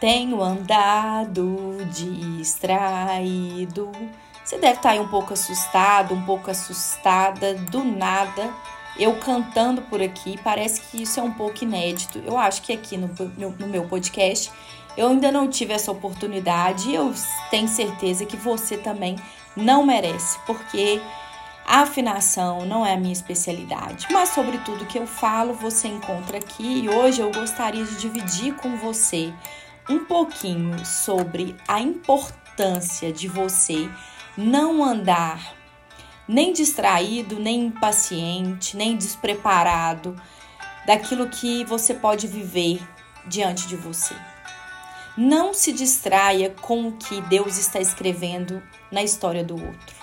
Tenho andado distraído. Você deve estar aí um pouco assustado, um pouco assustada, do nada. Eu cantando por aqui, parece que isso é um pouco inédito. Eu acho que aqui no, no meu podcast eu ainda não tive essa oportunidade e eu tenho certeza que você também não merece, porque a afinação não é a minha especialidade, mas sobre tudo que eu falo você encontra aqui e hoje eu gostaria de dividir com você um pouquinho sobre a importância de você não andar nem distraído, nem impaciente, nem despreparado daquilo que você pode viver diante de você. Não se distraia com o que Deus está escrevendo na história do outro.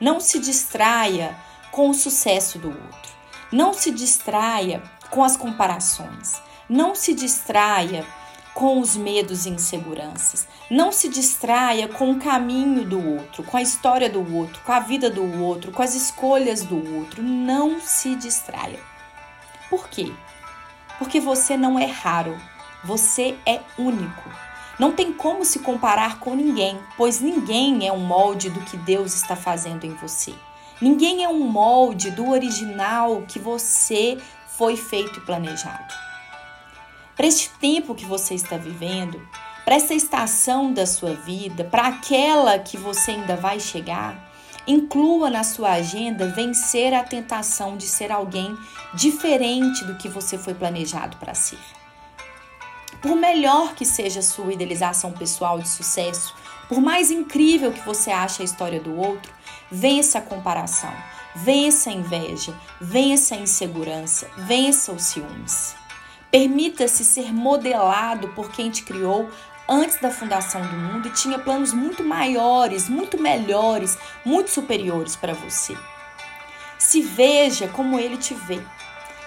Não se distraia com o sucesso do outro. Não se distraia com as comparações. Não se distraia com os medos e inseguranças. Não se distraia com o caminho do outro, com a história do outro, com a vida do outro, com as escolhas do outro. Não se distraia. Por quê? Porque você não é raro, você é único. Não tem como se comparar com ninguém, pois ninguém é um molde do que Deus está fazendo em você. Ninguém é um molde do original que você foi feito e planejado. Para este tempo que você está vivendo, para essa estação da sua vida, para aquela que você ainda vai chegar, inclua na sua agenda vencer a tentação de ser alguém diferente do que você foi planejado para ser. Por melhor que seja a sua idealização pessoal de sucesso, por mais incrível que você ache a história do outro, vença a comparação, vença a inveja, vença a insegurança, vença os ciúmes. Permita-se ser modelado por quem te criou antes da fundação do mundo e tinha planos muito maiores, muito melhores, muito superiores para você. Se veja como ele te vê.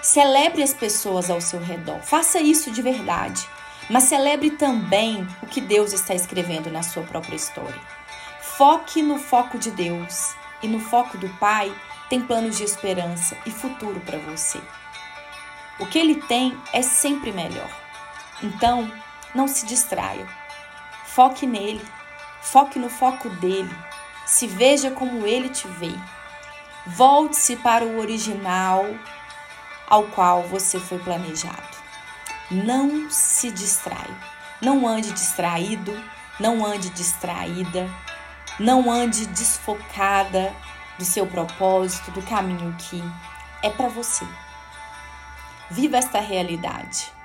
Celebre as pessoas ao seu redor. Faça isso de verdade. Mas celebre também o que Deus está escrevendo na sua própria história. Foque no foco de Deus e no foco do Pai tem planos de esperança e futuro para você. O que ele tem é sempre melhor. Então, não se distraia. Foque nele. Foque no foco dele. Se veja como ele te vê. Volte-se para o original ao qual você foi planejado. Não se distrai. Não ande distraído, não ande distraída, não ande desfocada do seu propósito, do caminho que é para você. Viva esta realidade.